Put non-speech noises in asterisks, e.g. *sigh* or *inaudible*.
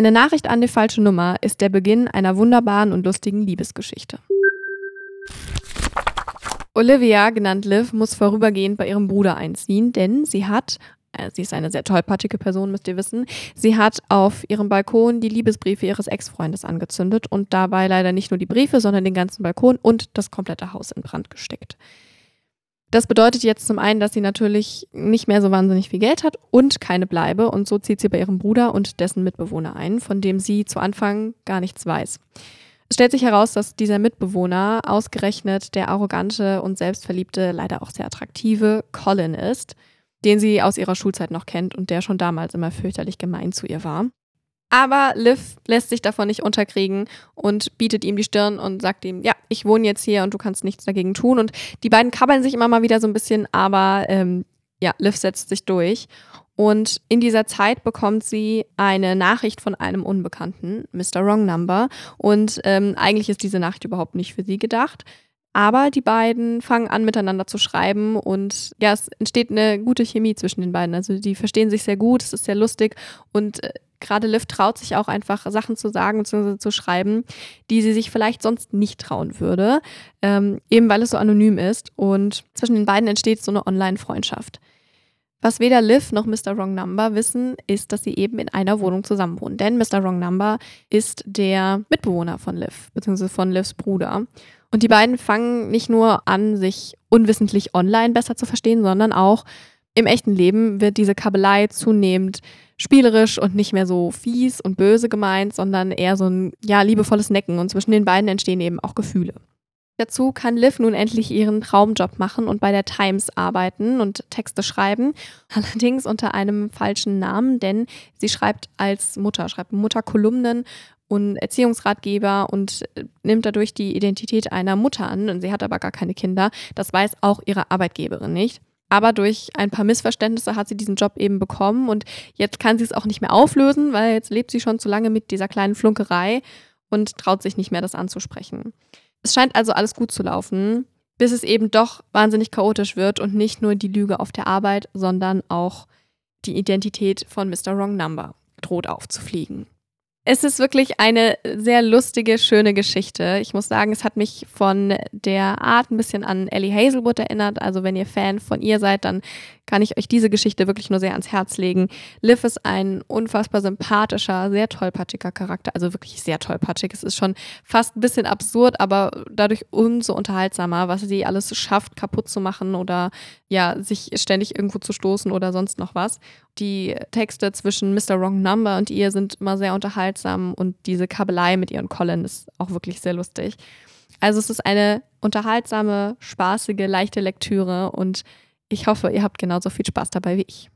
Eine Nachricht an die falsche Nummer ist der Beginn einer wunderbaren und lustigen Liebesgeschichte. Olivia, genannt Liv, muss vorübergehend bei ihrem Bruder einziehen, denn sie hat, äh, sie ist eine sehr tollpatschige Person, müsst ihr wissen, sie hat auf ihrem Balkon die Liebesbriefe ihres Ex-Freundes angezündet und dabei leider nicht nur die Briefe, sondern den ganzen Balkon und das komplette Haus in Brand gesteckt. Das bedeutet jetzt zum einen, dass sie natürlich nicht mehr so wahnsinnig viel Geld hat und keine Bleibe und so zieht sie bei ihrem Bruder und dessen Mitbewohner ein, von dem sie zu Anfang gar nichts weiß. Es stellt sich heraus, dass dieser Mitbewohner ausgerechnet der arrogante und selbstverliebte, leider auch sehr attraktive Colin ist, den sie aus ihrer Schulzeit noch kennt und der schon damals immer fürchterlich gemein zu ihr war. Aber Liv lässt sich davon nicht unterkriegen und bietet ihm die Stirn und sagt ihm, ja, ich wohne jetzt hier und du kannst nichts dagegen tun. Und die beiden kabbeln sich immer mal wieder so ein bisschen, aber ähm, ja, Liv setzt sich durch. Und in dieser Zeit bekommt sie eine Nachricht von einem Unbekannten, Mr. Wrong Number. Und ähm, eigentlich ist diese Nachricht überhaupt nicht für sie gedacht. Aber die beiden fangen an, miteinander zu schreiben und ja, es entsteht eine gute Chemie zwischen den beiden. Also die verstehen sich sehr gut, es ist sehr lustig und äh, gerade Liv traut sich auch einfach Sachen zu sagen bzw. zu schreiben, die sie sich vielleicht sonst nicht trauen würde, ähm, eben weil es so anonym ist. Und zwischen den beiden entsteht so eine Online-Freundschaft. Was weder Liv noch Mr. Wrong Number wissen, ist, dass sie eben in einer Wohnung zusammenwohnen. Denn Mr. Wrong Number ist der Mitbewohner von Liv, beziehungsweise von Livs Bruder. Und die beiden fangen nicht nur an, sich unwissentlich online besser zu verstehen, sondern auch im echten Leben wird diese Kabelei zunehmend spielerisch und nicht mehr so fies und böse gemeint, sondern eher so ein ja, liebevolles Necken. Und zwischen den beiden entstehen eben auch Gefühle. Dazu kann Liv nun endlich ihren Traumjob machen und bei der Times arbeiten und Texte schreiben. *laughs* Allerdings unter einem falschen Namen, denn sie schreibt als Mutter, schreibt Mutterkolumnen und Erziehungsratgeber und nimmt dadurch die Identität einer Mutter an. Und sie hat aber gar keine Kinder. Das weiß auch ihre Arbeitgeberin nicht. Aber durch ein paar Missverständnisse hat sie diesen Job eben bekommen und jetzt kann sie es auch nicht mehr auflösen, weil jetzt lebt sie schon zu lange mit dieser kleinen Flunkerei und traut sich nicht mehr, das anzusprechen. Es scheint also alles gut zu laufen, bis es eben doch wahnsinnig chaotisch wird und nicht nur die Lüge auf der Arbeit, sondern auch die Identität von Mr. Wrong Number droht aufzufliegen. Es ist wirklich eine sehr lustige, schöne Geschichte. Ich muss sagen, es hat mich von der Art ein bisschen an Ellie Hazelwood erinnert. Also wenn ihr Fan von ihr seid, dann kann ich euch diese Geschichte wirklich nur sehr ans Herz legen. Liv ist ein unfassbar sympathischer, sehr tollpatschiger Charakter. Also wirklich sehr tollpatschig. Es ist schon fast ein bisschen absurd, aber dadurch umso unterhaltsamer, was sie alles schafft, kaputt zu machen oder ja, sich ständig irgendwo zu stoßen oder sonst noch was. Die Texte zwischen Mr. Wrong Number und ihr sind immer sehr unterhaltsam und diese Kabelei mit ihr und Colin ist auch wirklich sehr lustig. Also es ist eine unterhaltsame, spaßige, leichte Lektüre und ich hoffe, ihr habt genauso viel Spaß dabei wie ich.